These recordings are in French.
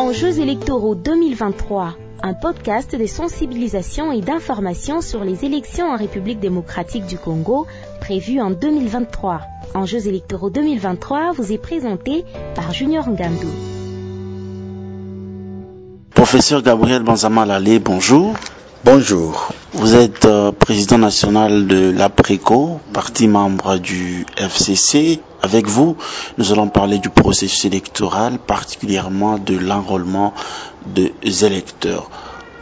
Enjeux électoraux 2023, un podcast de sensibilisation et d'information sur les élections en République démocratique du Congo prévues en 2023. Enjeux électoraux 2023 vous est présenté par Junior Ngandou. Professeur Gabriel Banzama Lalé, bonjour. Bonjour. Vous êtes euh, président national de l'APRECO, parti membre du FCC. Avec vous, nous allons parler du processus électoral, particulièrement de l'enrôlement des électeurs.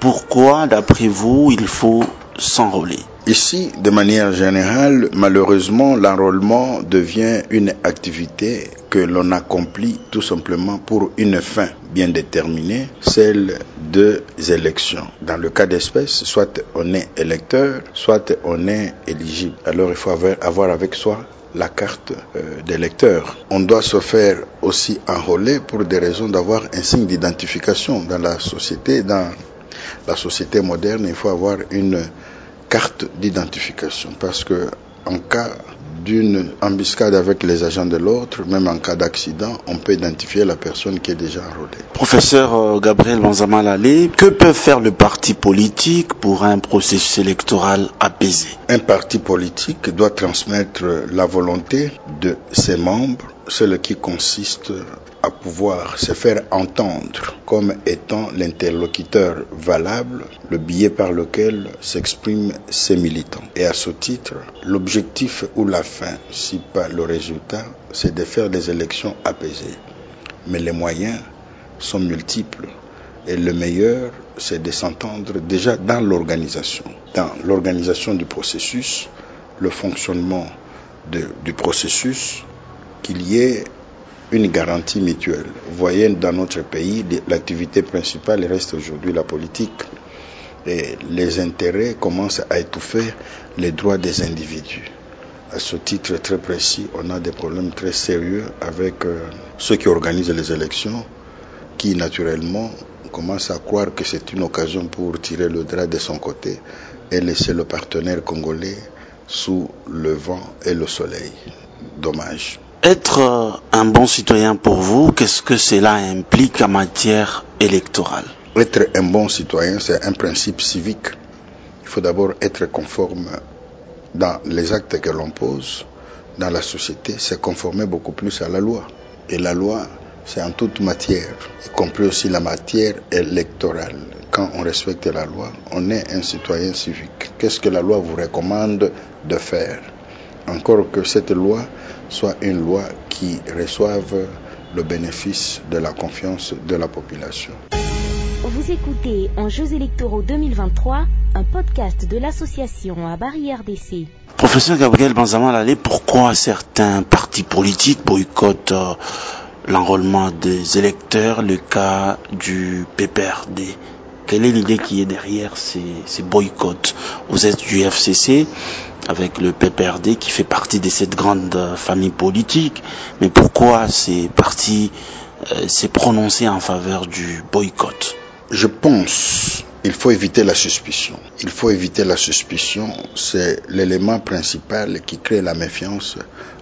Pourquoi, d'après vous, il faut s'enrôler? Ici, de manière générale, malheureusement, l'enrôlement devient une activité que l'on accomplit tout simplement pour une fin bien déterminée, celle des élections. Dans le cas d'espèce, soit on est électeur, soit on est éligible. Alors il faut avoir avec soi la carte euh, d'électeur. On doit se faire aussi enrôler pour des raisons d'avoir un signe d'identification dans la société. Dans la société moderne, il faut avoir une carte d'identification parce que en cas d'une embuscade avec les agents de l'autre, même en cas d'accident, on peut identifier la personne qui est déjà enrôlée. Professeur euh, Gabriel Banzama Lalé, que peut faire le parti politique pour un processus électoral apaisé? Un parti politique doit transmettre la volonté de ses membres, celle qui consiste à pouvoir se faire entendre comme étant l'interlocuteur valable, le biais par lequel s'expriment ses militants. Et à ce titre, l'objectif ou la fin, si pas le résultat, c'est de faire des élections apaisées. Mais les moyens sont multiples. Et le meilleur, c'est de s'entendre déjà dans l'organisation, dans l'organisation du processus, le fonctionnement du processus, qu'il y ait une garantie mutuelle. Vous voyez, dans notre pays, l'activité principale reste aujourd'hui la politique. Et les intérêts commencent à étouffer les droits des individus. À ce titre très précis, on a des problèmes très sérieux avec euh, ceux qui organisent les élections, qui naturellement commencent à croire que c'est une occasion pour tirer le drap de son côté et laisser le partenaire congolais sous le vent et le soleil. Dommage. Être un bon citoyen pour vous, qu'est-ce que cela implique en matière électorale? Être un bon citoyen, c'est un principe civique. Il faut d'abord être conforme dans les actes que l'on pose dans la société, c'est conformer beaucoup plus à la loi. Et la loi, c'est en toute matière, y compris aussi la matière électorale. Quand on respecte la loi, on est un citoyen civique. Qu'est-ce que la loi vous recommande de faire? Encore que cette loi soit une loi qui reçoive le bénéfice de la confiance de la population. Vous écoutez Enjeux électoraux 2023, un podcast de l'association à Barrière d'essai. Professeur Gabriel Banzama Lalé, pourquoi certains partis politiques boycottent euh, l'enrôlement des électeurs, le cas du PPRD Quelle est l'idée qui est derrière ces, boycotts? Vous êtes du FCC, avec le PPRD qui fait partie de cette grande famille politique. Mais pourquoi ces partis euh, s'est prononcé en faveur du boycott? Je pense il faut éviter la suspicion. Il faut éviter la suspicion. C'est l'élément principal qui crée la méfiance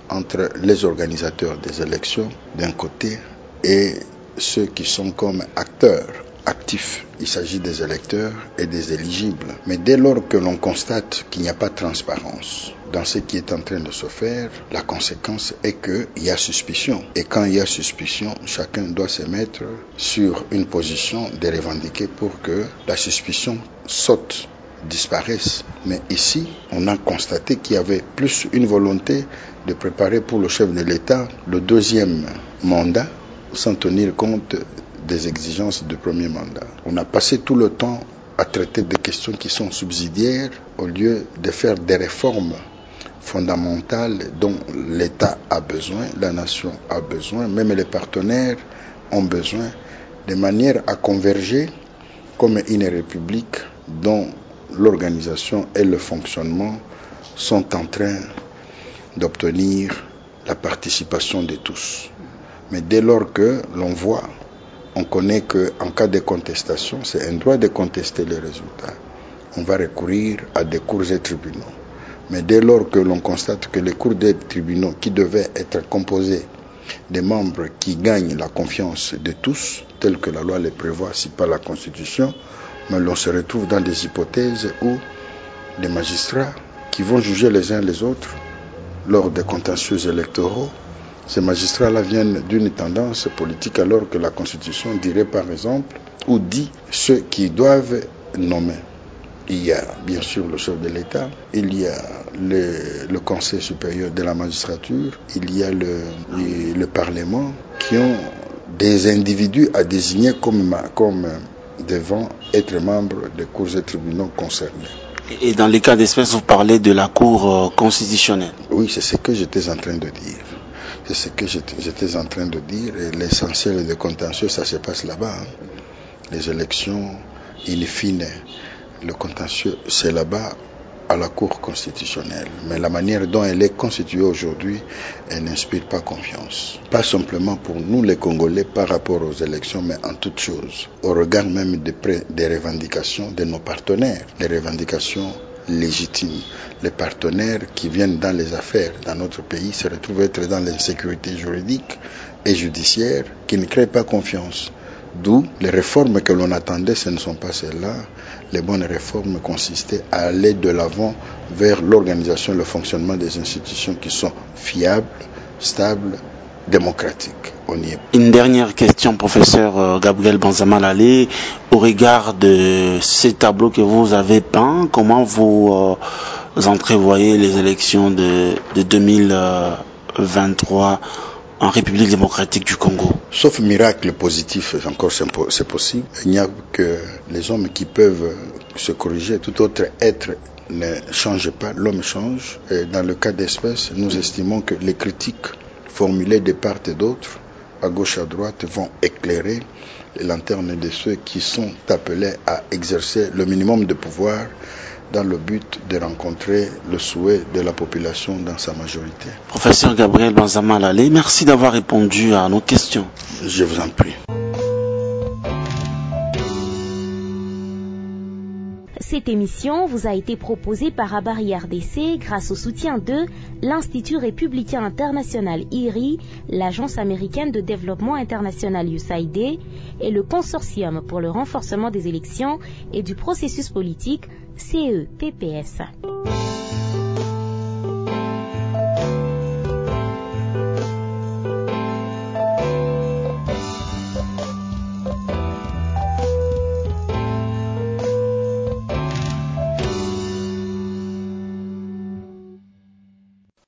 entre les organisateurs des élections d'un côté et ceux qui sont comme acteurs actifs. Il s'agit des électeurs et des éligibles. Mais dès lors que l'on constate qu'il n'y a pas de transparence dans ce qui est en train de se faire, la conséquence est qu'il y a suspicion. Et quand il y a suspicion, chacun doit se mettre sur une position de revendiquer pour que la suspicion saute disparaisse. Mais ici, on a constaté qu'il y avait plus une volonté de préparer pour le chef de l'État le deuxième mandat sans tenir compte des exigences du premier mandat. On a passé tout le temps à traiter des questions qui sont subsidiaires au lieu de faire des réformes fondamentales dont l'État a besoin, la nation a besoin, même les partenaires ont besoin, de manière à converger comme une république dont l'organisation et le fonctionnement sont en train d'obtenir la participation de tous. Mais dès lors que l'on voit on connaît qu'en cas de contestation, c'est un droit de contester les résultats. On va recourir à des cours et tribunaux. Mais dès lors que l'on constate que les cours des tribunaux qui devaient être composés des membres qui gagnent la confiance de tous, tel que la loi les prévoit, si pas la Constitution, mais l'on se retrouve dans des hypothèses où des magistrats qui vont juger les uns les autres lors des contentieux électoraux, ces magistrats-là viennent d'une tendance politique alors que la Constitution dirait par exemple, ou dit ceux qui doivent nommer. Il y a bien sûr le chef de l'État, il y a le, le, Conseil supérieur de la magistrature, il y a le, le, Parlement qui ont des individus à désigner comme, comme devant être membres des cours et tribunaux concernés. Et dans les cas d'espèce, vous parlez de la Cour constitutionnelle. Oui, c'est ce que j'étais en train de dire. C'est ce que j'étais en train de dire. L'essentiel des contentieux, ça se passe là-bas. Hein. Les élections, in fine, le contentieux, c'est là-bas à la Cour constitutionnelle. Mais la manière dont elle est constituée aujourd'hui, elle n'inspire pas confiance. Pas simplement pour nous les Congolais par rapport aux élections, mais en toute chose. Au regard même des, des revendications de nos partenaires, les revendications légitimes. Les partenaires qui viennent dans les affaires dans notre pays se retrouvent être dans l'insécurité juridique et judiciaire qui ne crée pas confiance. D'où les réformes que l'on attendait, ce ne sont pas celles-là. Les bonnes réformes consistaient à aller de l'avant vers l'organisation et le fonctionnement des institutions qui sont fiables, stables, démocratiques. On y est. Une dernière question, professeur Gabriel Banzama Lalé. Au regard de ces tableaux que vous avez peints, comment vous, euh, entrevoyez les élections de, de 2023 en République démocratique du Congo? Sauf miracle positif, encore c'est possible. Il n'y a que les hommes qui peuvent se corriger. Tout autre être ne change pas, l'homme change. Et dans le cas d'espèce, nous estimons que les critiques formulées de part et d'autre, à gauche, à droite, vont éclairer les lanternes de ceux qui sont appelés à exercer le minimum de pouvoir dans le but de rencontrer le souhait de la population dans sa majorité. Professeur Gabriel Banzama Lalé, merci d'avoir répondu à nos questions. Je vous en prie. Cette émission vous a été proposée par Abari RDC grâce au soutien de l'Institut républicain international IRI, l'Agence américaine de développement international USAID et le Consortium pour le renforcement des élections et du processus politique CEPPS.